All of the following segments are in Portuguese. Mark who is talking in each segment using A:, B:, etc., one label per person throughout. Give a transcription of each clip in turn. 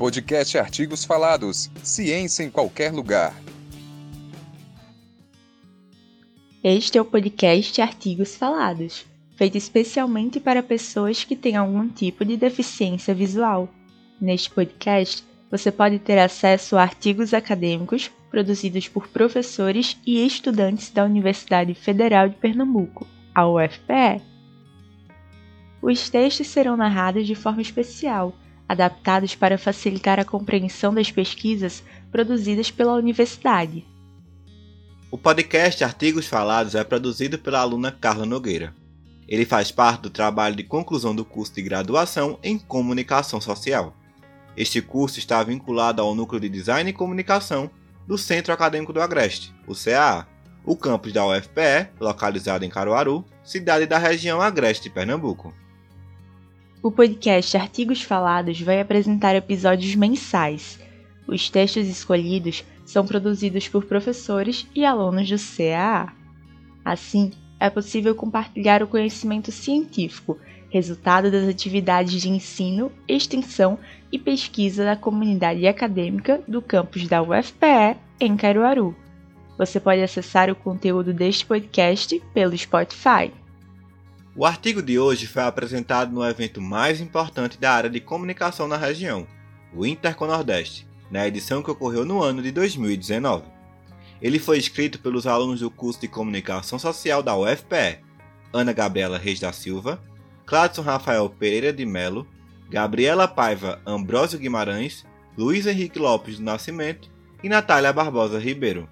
A: Podcast Artigos Falados. Ciência em qualquer lugar.
B: Este é o podcast Artigos Falados, feito especialmente para pessoas que têm algum tipo de deficiência visual. Neste podcast, você pode ter acesso a artigos acadêmicos produzidos por professores e estudantes da Universidade Federal de Pernambuco, a UFPE. Os textos serão narrados de forma especial, adaptados para facilitar a compreensão das pesquisas produzidas pela universidade.
C: O podcast Artigos Falados é produzido pela aluna Carla Nogueira. Ele faz parte do trabalho de conclusão do curso de graduação em Comunicação Social. Este curso está vinculado ao Núcleo de Design e Comunicação do Centro Acadêmico do Agreste, o CAA, o campus da UFPE, localizado em Caruaru, cidade da região Agreste de Pernambuco.
B: O podcast Artigos Falados vai apresentar episódios mensais. Os textos escolhidos são produzidos por professores e alunos do CAA. Assim, é possível compartilhar o conhecimento científico, resultado das atividades de ensino, extensão e pesquisa da comunidade acadêmica do campus da UFPE em Caruaru. Você pode acessar o conteúdo deste podcast pelo Spotify.
C: O artigo de hoje foi apresentado no evento mais importante da área de comunicação na região, o Interconordeste, na edição que ocorreu no ano de 2019. Ele foi escrito pelos alunos do curso de Comunicação Social da UFPE, Ana Gabriela Reis da Silva, Cladson Rafael Pereira de Melo, Gabriela Paiva Ambrósio Guimarães, Luiz Henrique Lopes do Nascimento e Natália Barbosa Ribeiro.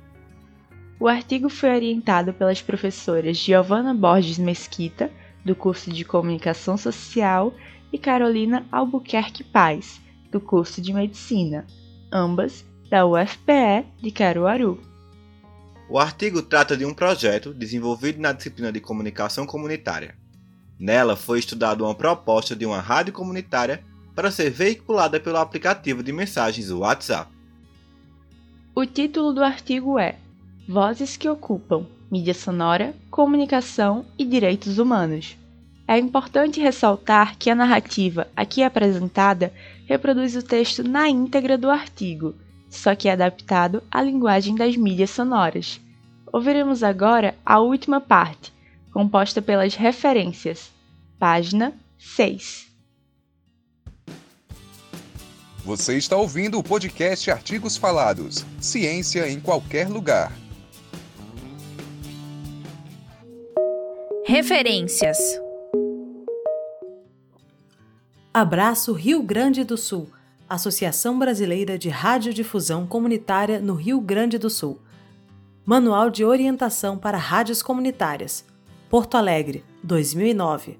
B: O artigo foi orientado pelas professoras Giovana Borges Mesquita, do curso de Comunicação Social, e Carolina Albuquerque Paz, do curso de Medicina, ambas da UFPE de Caruaru.
C: O artigo trata de um projeto desenvolvido na disciplina de Comunicação Comunitária. Nela foi estudada uma proposta de uma rádio comunitária para ser veiculada pelo aplicativo de mensagens WhatsApp.
B: O título do artigo é Vozes que ocupam mídia sonora, comunicação e direitos humanos. É importante ressaltar que a narrativa aqui apresentada reproduz o texto na íntegra do artigo, só que é adaptado à linguagem das mídias sonoras. Ouviremos agora a última parte, composta pelas referências. Página 6.
A: Você está ouvindo o podcast Artigos Falados. Ciência em qualquer lugar.
D: Referências.
E: Abraço Rio Grande do Sul, Associação Brasileira de Radiodifusão Comunitária no Rio Grande do Sul. Manual de Orientação para Rádios Comunitárias, Porto Alegre, 2009.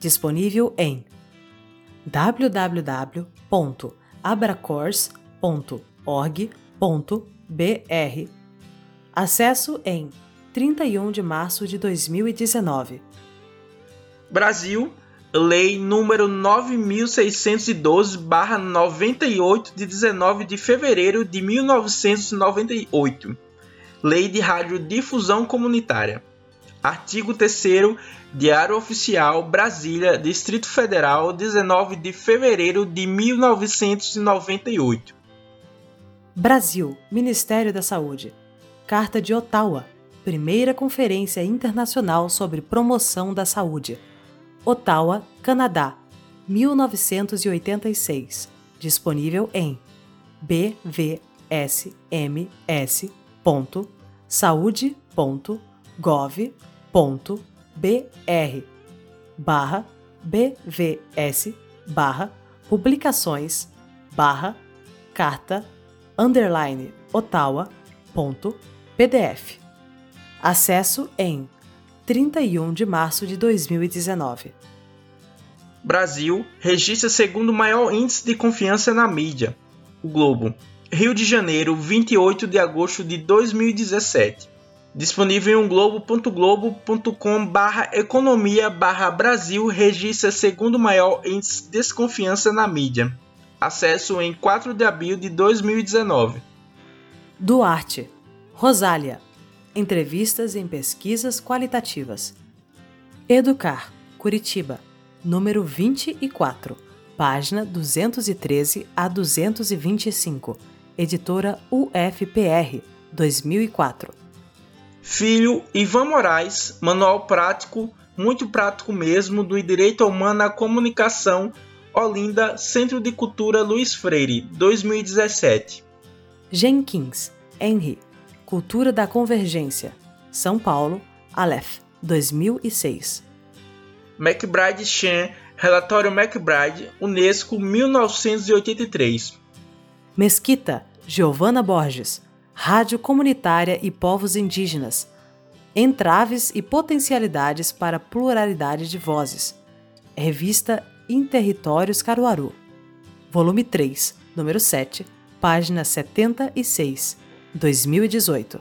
E: Disponível em www.abracors.org.br. Acesso em 31 de março de 2019.
F: Brasil, Lei número 9612/98 de 19 de fevereiro de 1998. Lei de Radiodifusão Comunitária. Artigo 3 Diário Oficial Brasília, Distrito Federal, 19 de fevereiro de 1998.
E: Brasil, Ministério da Saúde. Carta de Ottawa, primeira Conferência Internacional sobre Promoção da Saúde. Ottawa, Canadá, 1986. Disponível em bvsms.saude.gov.br barra bvs barra publicações barra carta underline ottawa.pdf Acesso em 31 de março de 2019.
F: Brasil registra segundo maior índice de confiança na mídia. O Globo. Rio de Janeiro, 28 de agosto de 2017. Disponível em globo.globo.com barra economia barra Brasil registra segundo maior índice de desconfiança na mídia. Acesso em 4 de abril de 2019.
E: Duarte. Rosália. Entrevistas em pesquisas qualitativas. Educar, Curitiba, número 24. página 213 a 225, editora UFPR, 2004.
F: Filho Ivan Moraes, Manual Prático, muito prático mesmo, do Direito Humano à Comunicação, Olinda, Centro de Cultura Luiz Freire, 2017.
E: Jenkins, Henry, Cultura da Convergência, São Paulo, Aleph, 2006.
F: McBride Chen, Relatório McBride, Unesco, 1983.
E: Mesquita, Giovana Borges, Rádio Comunitária e Povos Indígenas, Entraves e Potencialidades para Pluralidade de Vozes, Revista Interritórios Caruaru, Volume 3, número 7, página 76, 2018.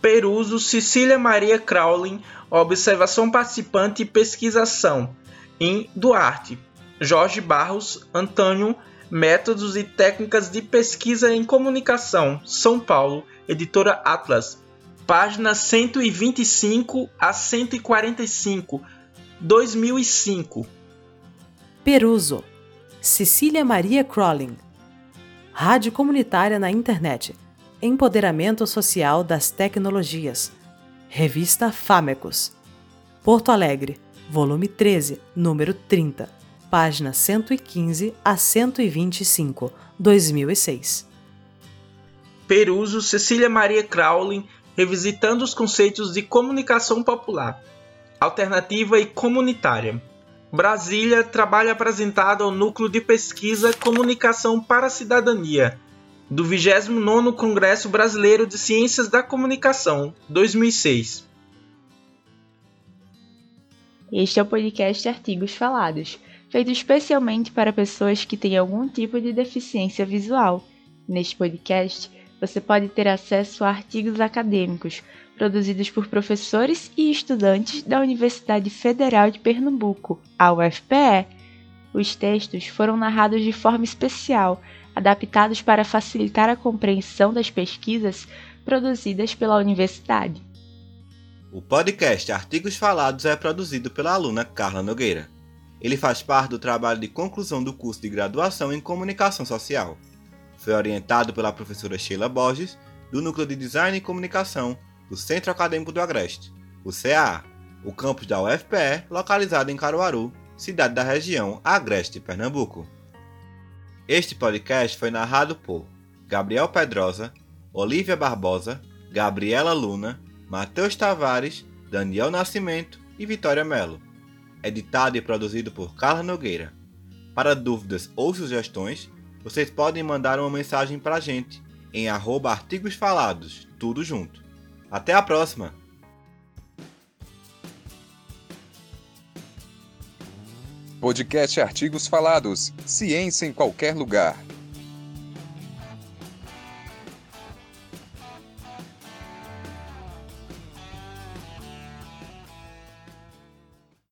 F: Peruso Cecília Maria Crowlin, Observação Participante e Pesquisação, em Duarte. Jorge Barros, Antônio, Métodos e Técnicas de Pesquisa em Comunicação, São Paulo, Editora Atlas, páginas 125 a 145, 2005.
E: Peruso, Cecília Maria Crowlin, Rádio Comunitária na Internet, Empoderamento Social das Tecnologias, Revista Famecos, Porto Alegre, volume 13, número 30, página 115 a 125, 2006.
F: Peruso Cecília Maria Crowlin, revisitando os conceitos de comunicação popular, alternativa e comunitária. Brasília, trabalho apresentado ao Núcleo de Pesquisa Comunicação para a Cidadania, do 29º Congresso Brasileiro de Ciências da Comunicação, 2006.
B: Este é o podcast Artigos Falados, feito especialmente para pessoas que têm algum tipo de deficiência visual. Neste podcast, você pode ter acesso a artigos acadêmicos produzidos por professores e estudantes da Universidade Federal de Pernambuco, a UFPE. Os textos foram narrados de forma especial, adaptados para facilitar a compreensão das pesquisas produzidas pela universidade.
C: O podcast Artigos Falados é produzido pela aluna Carla Nogueira. Ele faz parte do trabalho de conclusão do curso de graduação em Comunicação Social. Foi orientado pela professora Sheila Borges, do Núcleo de Design e Comunicação do Centro Acadêmico do Agreste, o CAA, o campus da UFPE, localizado em Caruaru, cidade da região Agreste, Pernambuco. Este podcast foi narrado por Gabriel Pedrosa, Olivia Barbosa, Gabriela Luna, Matheus Tavares, Daniel Nascimento e Vitória Melo. Editado e produzido por Carla Nogueira. Para dúvidas ou sugestões, vocês podem mandar uma mensagem para a gente em arroba artigos falados, tudo junto. Até a próxima!
A: Podcast Artigos Falados. Ciência em qualquer lugar.